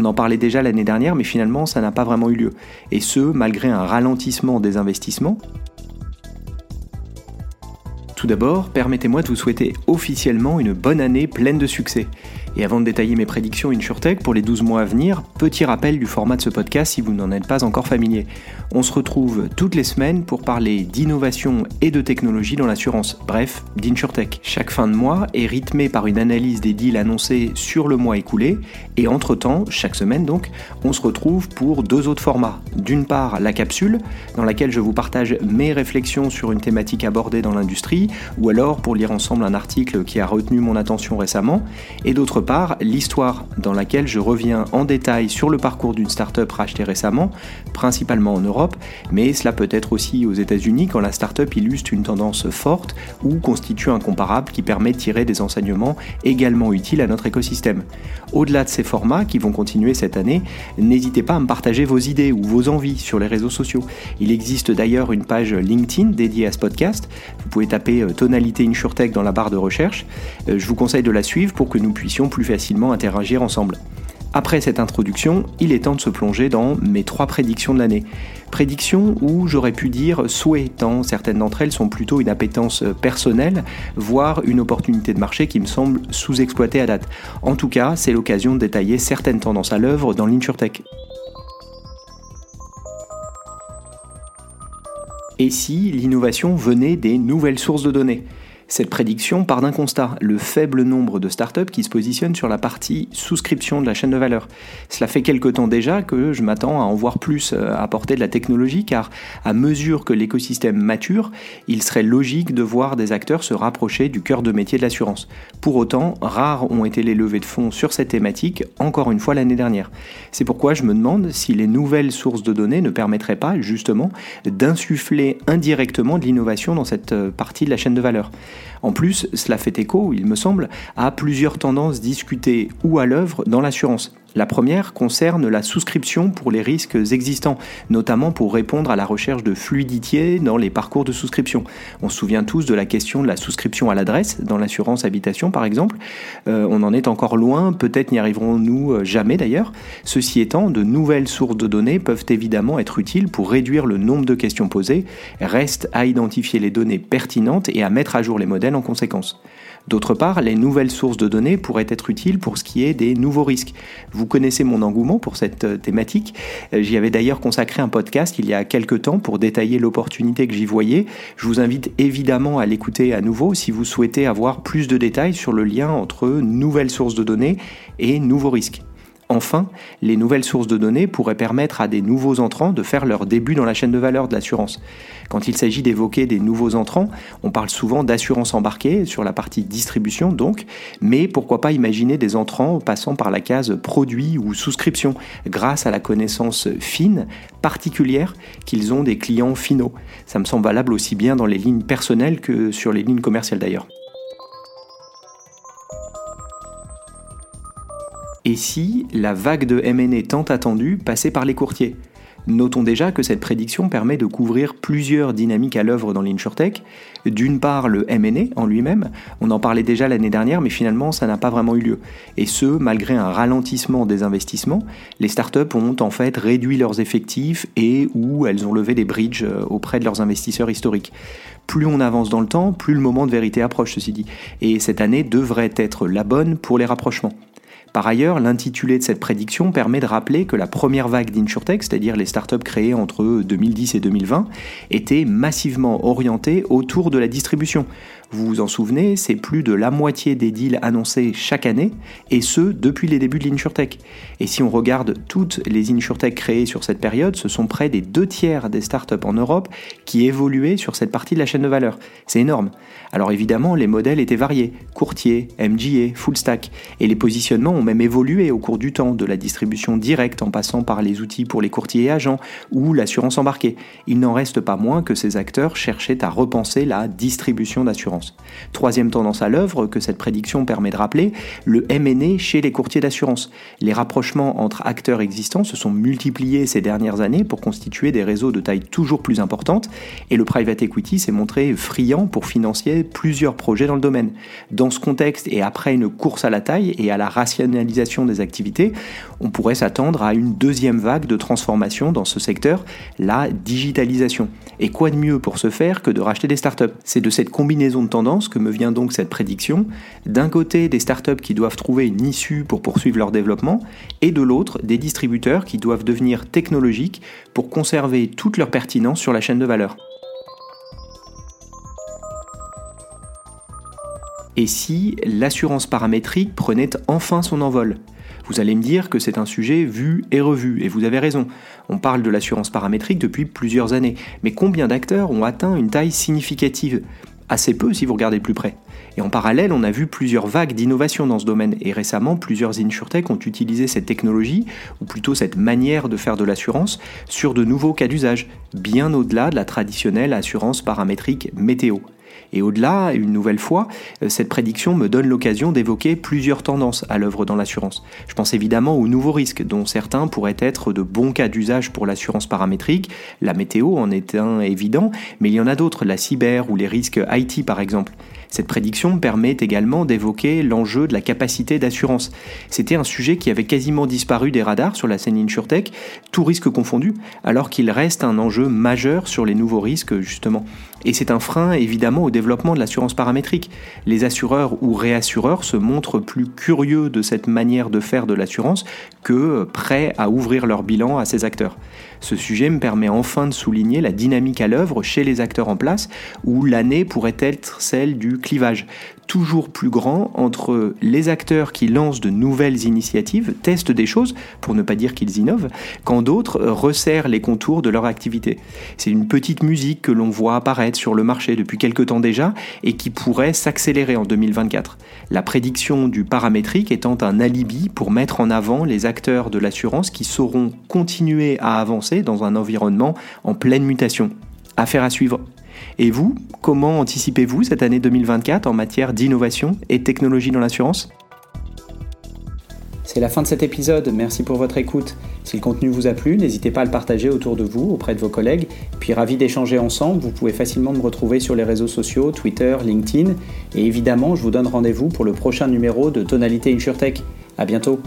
On en parlait déjà l'année dernière, mais finalement, ça n'a pas vraiment eu lieu. Et ce, malgré un ralentissement des investissements. Tout d'abord, permettez-moi de vous souhaiter officiellement une bonne année pleine de succès. Et avant de détailler mes prédictions InsurTech pour les 12 mois à venir, petit rappel du format de ce podcast si vous n'en êtes pas encore familier. On se retrouve toutes les semaines pour parler d'innovation et de technologie dans l'assurance, bref, d'InsurTech. Chaque fin de mois est rythmé par une analyse des deals annoncés sur le mois écoulé, et entre-temps, chaque semaine donc, on se retrouve pour deux autres formats. D'une part, la capsule, dans laquelle je vous partage mes réflexions sur une thématique abordée dans l'industrie, ou alors pour lire ensemble un article qui a retenu mon attention récemment, et d'autre part, l'histoire, dans laquelle je reviens en détail sur le parcours d'une startup rachetée récemment, principalement en Europe, mais cela peut être aussi aux États-Unis quand la startup illustre une tendance forte ou constitue un comparable qui permet de tirer des enseignements également utiles à notre écosystème. Au-delà de ces formats qui vont continuer cette année, n'hésitez pas à me partager vos idées ou vos envies sur les réseaux sociaux. Il existe d'ailleurs une page LinkedIn dédiée à ce podcast. Vous pouvez taper euh, tonalité InsurTech dans la barre de recherche. Euh, je vous conseille de la suivre pour que nous puissions plus facilement interagir ensemble. Après cette introduction, il est temps de se plonger dans mes trois prédictions de l'année. Prédictions où j'aurais pu dire souhait, tant certaines d'entre elles sont plutôt une appétence personnelle, voire une opportunité de marché qui me semble sous-exploitée à date. En tout cas, c'est l'occasion de détailler certaines tendances à l'œuvre dans l'InsurTech. Et si l'innovation venait des nouvelles sources de données? Cette prédiction part d'un constat, le faible nombre de startups qui se positionnent sur la partie souscription de la chaîne de valeur. Cela fait quelque temps déjà que je m'attends à en voir plus euh, apporter de la technologie car à mesure que l'écosystème mature, il serait logique de voir des acteurs se rapprocher du cœur de métier de l'assurance. Pour autant, rares ont été les levées de fonds sur cette thématique, encore une fois l'année dernière. C'est pourquoi je me demande si les nouvelles sources de données ne permettraient pas justement d'insuffler indirectement de l'innovation dans cette euh, partie de la chaîne de valeur. En plus, cela fait écho, il me semble, à plusieurs tendances discutées ou à l'œuvre dans l'assurance. La première concerne la souscription pour les risques existants, notamment pour répondre à la recherche de fluidité dans les parcours de souscription. On se souvient tous de la question de la souscription à l'adresse dans l'assurance habitation par exemple. Euh, on en est encore loin, peut-être n'y arriverons-nous euh, jamais d'ailleurs. Ceci étant, de nouvelles sources de données peuvent évidemment être utiles pour réduire le nombre de questions posées. Reste à identifier les données pertinentes et à mettre à jour les modèles en conséquence. D'autre part, les nouvelles sources de données pourraient être utiles pour ce qui est des nouveaux risques. Vous connaissez mon engouement pour cette euh, thématique. Euh, j'y avais d'ailleurs consacré un podcast il y a quelques temps pour détailler l'opportunité que j'y voyais. Je vous invite évidemment à l'écouter à nouveau si vous souhaitez avoir plus de détails sur le lien entre nouvelles sources de données et nouveaux risques. Enfin, les nouvelles sources de données pourraient permettre à des nouveaux entrants de faire leur début dans la chaîne de valeur de l'assurance. Quand il s'agit d'évoquer des nouveaux entrants, on parle souvent d'assurance embarquée sur la partie distribution donc, mais pourquoi pas imaginer des entrants passant par la case produit ou souscription grâce à la connaissance fine, particulière qu'ils ont des clients finaux. Ça me semble valable aussi bien dans les lignes personnelles que sur les lignes commerciales d'ailleurs. Et si la vague de MNE tant attendue passait par les courtiers? Notons déjà que cette prédiction permet de couvrir plusieurs dynamiques à l'œuvre dans l'InsurTech. D'une part, le MNE en lui-même, on en parlait déjà l'année dernière, mais finalement ça n'a pas vraiment eu lieu. Et ce, malgré un ralentissement des investissements, les startups ont en fait réduit leurs effectifs et ou elles ont levé des bridges euh, auprès de leurs investisseurs historiques. Plus on avance dans le temps, plus le moment de vérité approche, ceci dit. Et cette année devrait être la bonne pour les rapprochements. Par ailleurs, l'intitulé de cette prédiction permet de rappeler que la première vague d'InsurTech, c'est-à-dire les startups créées entre 2010 et 2020, était massivement orientée autour de la distribution. Vous vous en souvenez, c'est plus de la moitié des deals annoncés chaque année, et ce, depuis les débuts de l'InsurTech. Et si on regarde toutes les InsurTech créées sur cette période, ce sont près des deux tiers des startups en Europe qui évoluaient sur cette partie de la chaîne de valeur. C'est énorme. Alors évidemment, les modèles étaient variés, courtier, MGA, full stack, et les positionnements ont même évolué au cours du temps, de la distribution directe en passant par les outils pour les courtiers et agents, ou l'assurance embarquée. Il n'en reste pas moins que ces acteurs cherchaient à repenser la distribution d'assurance Troisième tendance à l'œuvre que cette prédiction permet de rappeler, le M&A chez les courtiers d'assurance. Les rapprochements entre acteurs existants se sont multipliés ces dernières années pour constituer des réseaux de taille toujours plus importante et le private equity s'est montré friand pour financer plusieurs projets dans le domaine. Dans ce contexte et après une course à la taille et à la rationalisation des activités, on pourrait s'attendre à une deuxième vague de transformation dans ce secteur, la digitalisation. Et quoi de mieux pour ce faire que de racheter des startups? C'est de cette combinaison de tendances que me vient donc cette prédiction. D'un côté, des startups qui doivent trouver une issue pour poursuivre leur développement, et de l'autre, des distributeurs qui doivent devenir technologiques pour conserver toute leur pertinence sur la chaîne de valeur. Et si l'assurance paramétrique prenait enfin son envol? Vous allez me dire que c'est un sujet vu et revu, et vous avez raison. On parle de l'assurance paramétrique depuis plusieurs années, mais combien d'acteurs ont atteint une taille significative? Assez peu si vous regardez plus près. Et en parallèle, on a vu plusieurs vagues d'innovation dans ce domaine, et récemment, plusieurs insurtech ont utilisé cette technologie, ou plutôt cette manière de faire de l'assurance, sur de nouveaux cas d'usage, bien au-delà de la traditionnelle assurance paramétrique météo. Et au-delà, une nouvelle fois, euh, cette prédiction me donne l'occasion d'évoquer plusieurs tendances à l'œuvre dans l'assurance. Je pense évidemment aux nouveaux risques, dont certains pourraient être de bons cas d'usage pour l'assurance paramétrique, la météo en est un évident, mais il y en a d'autres, la cyber ou les risques IT par exemple. Cette prédiction permet également d'évoquer l'enjeu de la capacité d'assurance. C'était un sujet qui avait quasiment disparu des radars sur la scène InsurTech, tout risque confondu, alors qu'il reste un enjeu majeur sur les nouveaux risques justement. Et c'est un frein évidemment au développement de l'assurance paramétrique. Les assureurs ou réassureurs se montrent plus curieux de cette manière de faire de l'assurance que prêts à ouvrir leur bilan à ces acteurs. Ce sujet me permet enfin de souligner la dynamique à l'œuvre chez les acteurs en place, où l'année pourrait être celle du clivage toujours plus grand entre les acteurs qui lancent de nouvelles initiatives, testent des choses, pour ne pas dire qu'ils innovent, quand d'autres resserrent les contours de leur activité. C'est une petite musique que l'on voit apparaître sur le marché depuis quelque temps déjà et qui pourrait s'accélérer en 2024. La prédiction du paramétrique étant un alibi pour mettre en avant les acteurs de l'assurance qui sauront continuer à avancer dans un environnement en pleine mutation. Affaire à suivre. Et vous, comment anticipez-vous cette année 2024 en matière d'innovation et technologie dans l'assurance? C'est la fin de cet épisode, merci pour votre écoute. Si le contenu vous a plu, n'hésitez pas à le partager autour de vous, auprès de vos collègues. Puis ravi d'échanger ensemble, vous pouvez facilement me retrouver sur les réseaux sociaux, Twitter, LinkedIn. Et évidemment, je vous donne rendez-vous pour le prochain numéro de Tonalité InsurTech. A bientôt